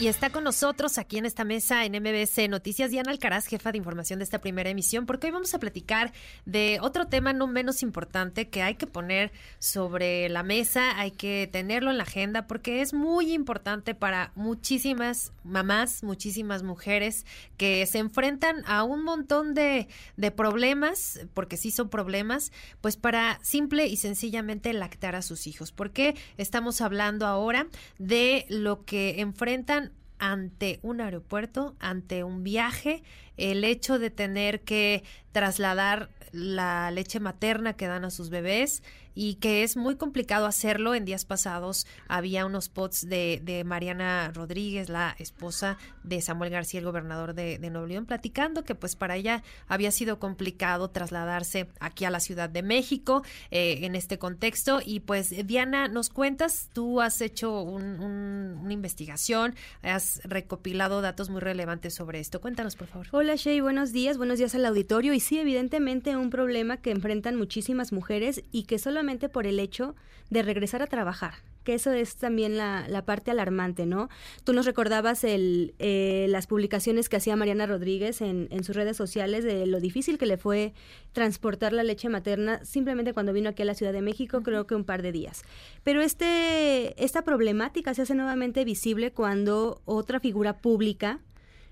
Y está con nosotros aquí en esta mesa en MBS Noticias Diana Alcaraz, jefa de información de esta primera emisión, porque hoy vamos a platicar de otro tema no menos importante que hay que poner sobre la mesa, hay que tenerlo en la agenda, porque es muy importante para muchísimas mamás, muchísimas mujeres que se enfrentan a un montón de, de problemas, porque sí son problemas, pues para simple y sencillamente lactar a sus hijos. Porque estamos hablando ahora de lo que enfrentan ante un aeropuerto, ante un viaje, el hecho de tener que trasladar la leche materna que dan a sus bebés y que es muy complicado hacerlo. En días pasados había unos pots de, de Mariana Rodríguez, la esposa de Samuel García, el gobernador de, Nuevo León, platicando que pues para ella había sido complicado trasladarse aquí a la Ciudad de México eh, en este contexto. Y pues Diana, nos cuentas, tú has hecho un, un, una investigación, has recopilado datos muy relevantes sobre esto. Cuéntanos, por favor. Hola Shay, buenos días, buenos días al auditorio. Y sí, evidentemente un problema que enfrentan muchísimas mujeres y que solamente por el hecho de regresar a trabajar que eso es también la, la parte alarmante, ¿no? Tú nos recordabas el, eh, las publicaciones que hacía Mariana Rodríguez en, en, sus redes sociales de lo difícil que le fue transportar la leche materna simplemente cuando vino aquí a la Ciudad de México, creo que un par de días. Pero este, esta problemática se hace nuevamente visible cuando otra figura pública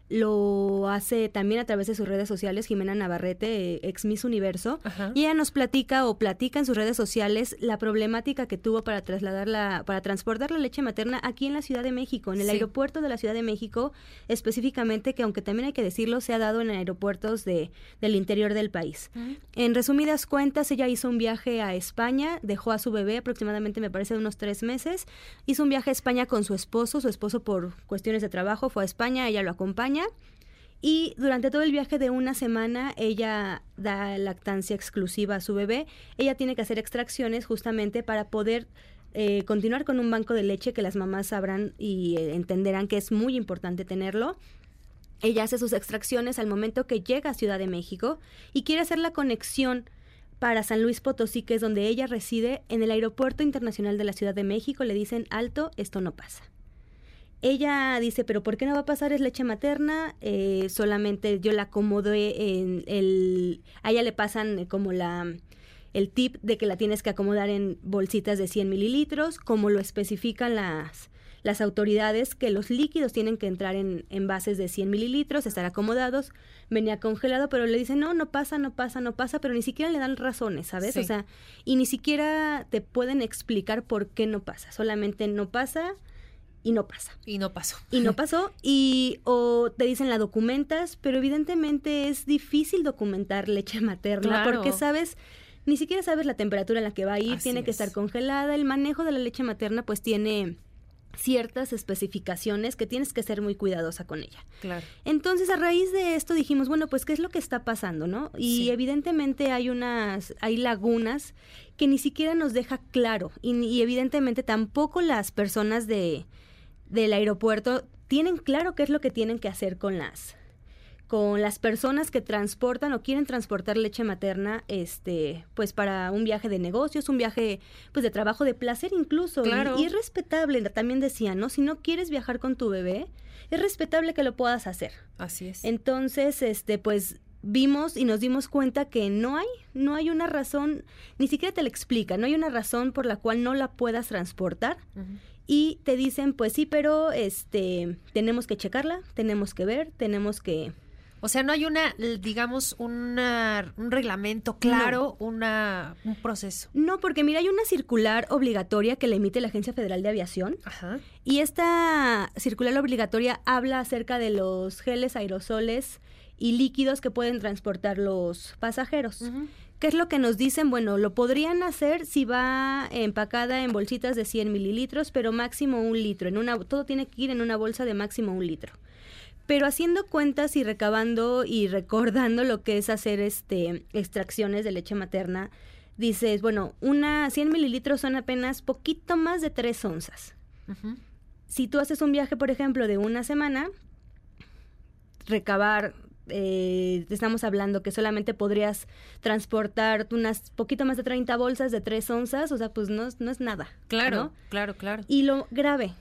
lo hace también a través de sus redes sociales Jimena Navarrete, ex Miss Universo, Ajá. y ella nos platica o platica en sus redes sociales la problemática que tuvo para trasladar la, para transportar la leche materna aquí en la Ciudad de México, en el sí. aeropuerto de la Ciudad de México, específicamente, que aunque también hay que decirlo, se ha dado en aeropuertos de, del interior del país. -huh. En resumidas cuentas, ella hizo un viaje a España, dejó a su bebé aproximadamente, me parece, unos tres meses, hizo un viaje a España con su esposo, su esposo por cuestiones de trabajo fue a España, ella lo acompaña, y durante todo el viaje de una semana ella da lactancia exclusiva a su bebé. Ella tiene que hacer extracciones justamente para poder eh, continuar con un banco de leche que las mamás sabrán y eh, entenderán que es muy importante tenerlo. Ella hace sus extracciones al momento que llega a Ciudad de México y quiere hacer la conexión para San Luis Potosí, que es donde ella reside, en el Aeropuerto Internacional de la Ciudad de México. Le dicen, alto, esto no pasa. Ella dice, pero ¿por qué no va a pasar? Es leche materna, eh, solamente yo la acomodé en el... A ella le pasan como la el tip de que la tienes que acomodar en bolsitas de 100 mililitros, como lo especifican las, las autoridades, que los líquidos tienen que entrar en envases de 100 mililitros, estar acomodados, venía congelado, pero le dicen, no, no pasa, no pasa, no pasa, pero ni siquiera le dan razones, ¿sabes? Sí. O sea, y ni siquiera te pueden explicar por qué no pasa, solamente no pasa, y no pasa. Y no pasó. Y no pasó. Y o te dicen la documentas, pero evidentemente es difícil documentar leche materna claro. porque sabes, ni siquiera sabes la temperatura en la que va a ir, Así tiene que es. estar congelada. El manejo de la leche materna pues tiene ciertas especificaciones que tienes que ser muy cuidadosa con ella. Claro. Entonces, a raíz de esto dijimos, bueno, pues qué es lo que está pasando, ¿no? Y sí. evidentemente hay unas hay lagunas que ni siquiera nos deja claro y, y evidentemente tampoco las personas de del aeropuerto tienen claro qué es lo que tienen que hacer con las con las personas que transportan o quieren transportar leche materna este pues para un viaje de negocios un viaje pues de trabajo de placer incluso. Claro. y, y es respetable también decían no si no quieres viajar con tu bebé es respetable que lo puedas hacer. Así es. Entonces este pues vimos y nos dimos cuenta que no hay, no hay una razón, ni siquiera te la explica, no hay una razón por la cual no la puedas transportar. Uh -huh y te dicen, pues sí, pero este tenemos que checarla, tenemos que ver, tenemos que o sea, no hay una, digamos, una, un reglamento claro, no. una, un proceso. No, porque mira, hay una circular obligatoria que le emite la Agencia Federal de Aviación. Ajá. Y esta circular obligatoria habla acerca de los geles, aerosoles y líquidos que pueden transportar los pasajeros. Uh -huh. ¿Qué es lo que nos dicen? Bueno, lo podrían hacer si va empacada en bolsitas de 100 mililitros, pero máximo un litro. En una, todo tiene que ir en una bolsa de máximo un litro. Pero haciendo cuentas y recabando y recordando lo que es hacer este extracciones de leche materna, dices, bueno, una 100 mililitros son apenas poquito más de 3 onzas. Uh -huh. Si tú haces un viaje, por ejemplo, de una semana, recabar eh, estamos hablando que solamente podrías transportar unas poquito más de 30 bolsas de 3 onzas, o sea, pues no, no es nada. Claro, claro, claro. Y lo grave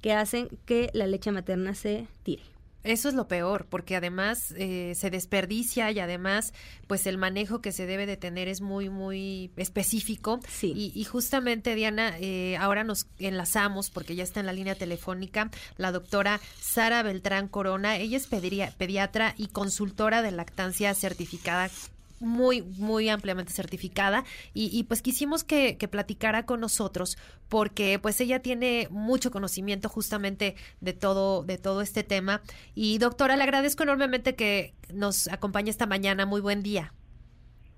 que hacen que la leche materna se tire. Eso es lo peor, porque además eh, se desperdicia y además, pues el manejo que se debe de tener es muy, muy específico. Sí. Y, justamente, Diana, eh, ahora nos enlazamos, porque ya está en la línea telefónica, la doctora Sara Beltrán Corona. Ella es pediatra y consultora de lactancia certificada muy, muy ampliamente certificada y, pues quisimos que, que, platicara con nosotros porque pues ella tiene mucho conocimiento justamente de todo, de todo este tema. Y doctora, le agradezco enormemente que nos acompañe esta mañana. Muy buen día.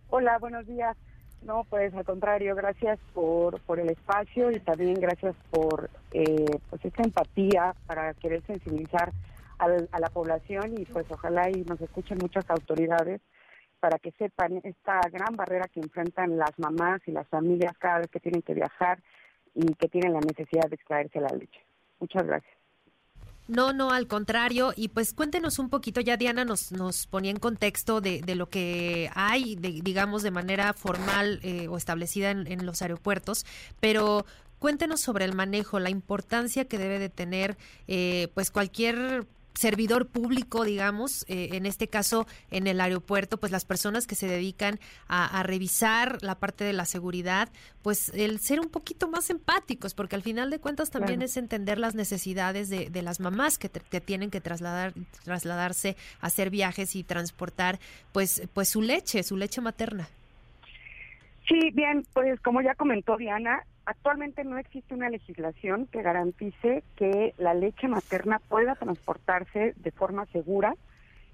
Hola, buenos días. No, pues al contrario, gracias por, por el espacio y también gracias por eh, pues esta empatía para querer sensibilizar a la población y pues ojalá y nos escuchen muchas autoridades para que sepan esta gran barrera que enfrentan las mamás y las familias cada vez que tienen que viajar y que tienen la necesidad de extraerse la leche. Muchas gracias. No, no, al contrario. Y pues cuéntenos un poquito, ya Diana nos, nos ponía en contexto de, de lo que hay, de, digamos, de manera formal eh, o establecida en, en, los aeropuertos, pero cuéntenos sobre el manejo, la importancia que debe de tener eh, pues cualquier servidor público, digamos, eh, en este caso en el aeropuerto, pues las personas que se dedican a, revisar la parte de la seguridad, pues el ser un poquito más empáticos, porque al final de cuentas también es entender las necesidades de, de las mamás que, tienen que trasladar, trasladarse, hacer viajes y transportar, pues, pues su leche, su leche materna. Sí, bien, pues como ya comentó Diana, Actualmente no existe una legislación que garantice que la leche materna pueda transportarse de forma segura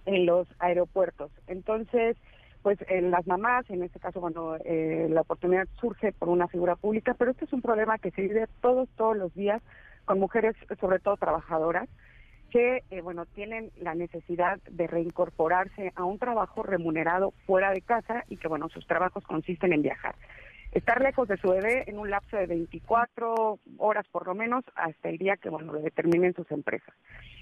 en los aeropuertos. Entonces, pues en las mamás, en este caso, bueno, eh, la oportunidad surge por una figura pública, pero este es un problema que se vive todos, todos los días con mujeres, sobre todo trabajadoras, que, eh, bueno, tienen la necesidad de reincorporarse a un trabajo remunerado fuera de casa y que, bueno, sus trabajos consisten en viajar estar lejos de su bebé en un lapso de 24 horas por lo menos hasta el día que bueno lo determinen sus empresas.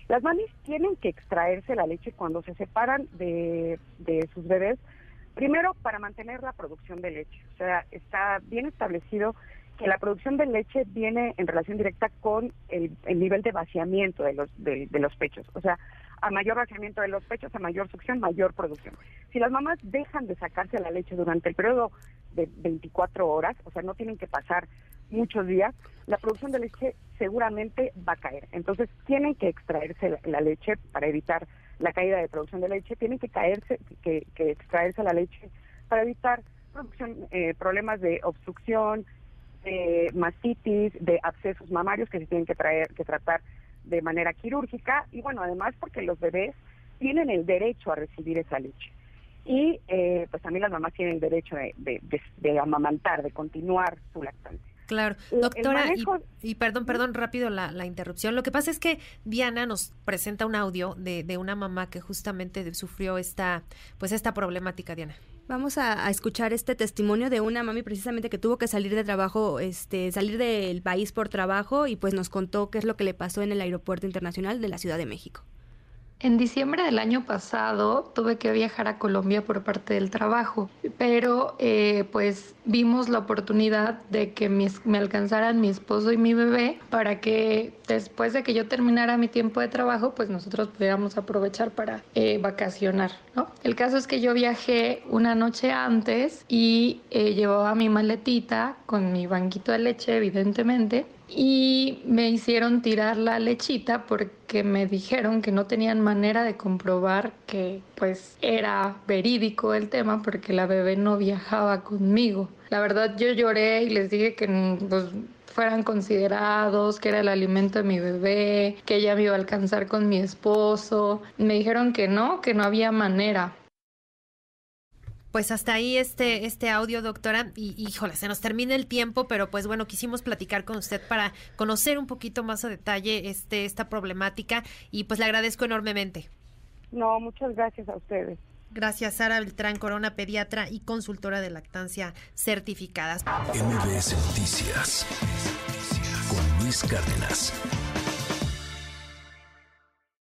Las mamis tienen que extraerse la leche cuando se separan de, de sus bebés, primero para mantener la producción de leche. O sea, está bien establecido que la producción de leche viene en relación directa con el, nivel de vaciamiento de los, de, de los pechos. O sea, a mayor vaciamiento de los pechos, a mayor succión, mayor producción. Si las mamás dejan de sacarse la leche durante el periodo de 24 horas, o sea, no tienen que pasar muchos días, la producción de leche seguramente va a caer. Entonces, tienen que extraerse la, leche para evitar la caída de producción de leche, tienen que caerse, que, extraerse la leche para evitar producción, eh, problemas de obstrucción, de mastitis, de abscesos mamarios que se tienen que traer, que tratar de manera quirúrgica y bueno, además porque los bebés tienen el derecho a recibir esa leche. Y eh, pues también las mamás tienen el derecho de, amamantar, de continuar su lactancia. Claro, doctora, y, perdón, perdón, rápido la, la, interrupción. Lo que pasa es que Diana nos presenta un audio de, de una mamá que justamente sufrió esta, pues esta problemática, Diana. Vamos a, escuchar este testimonio de una mami precisamente que tuvo que salir de trabajo, este, salir del país por trabajo y pues nos contó qué es lo que le pasó en el aeropuerto internacional de la Ciudad de México. En diciembre del año pasado tuve que viajar a Colombia por parte del trabajo, pero eh, pues vimos la oportunidad de que me alcanzaran mi esposo y mi bebé para que después de que yo terminara mi tiempo de trabajo, pues nosotros pudiéramos aprovechar para eh, vacacionar, ¿no? El caso es que yo viajé una noche antes y eh, llevaba mi maletita con mi banquito de leche, evidentemente, y me hicieron tirar la lechita porque me dijeron que no tenían manera de comprobar que pues era verídico el tema porque la bebé no viajaba conmigo. La verdad yo lloré y les dije que pues, fueran considerados, que era el alimento de mi bebé, que ella me iba a alcanzar con mi esposo. Me dijeron que no, que no había manera. Pues hasta ahí este, este audio, doctora. Y híjole, se nos termina el tiempo, pero pues bueno, quisimos platicar con usted para conocer un poquito más a detalle este, esta problemática y pues le agradezco enormemente. No, muchas gracias a ustedes. Gracias, Sara Beltrán Corona, pediatra y consultora de lactancia certificadas. MBS Noticias con Luis Cárdenas.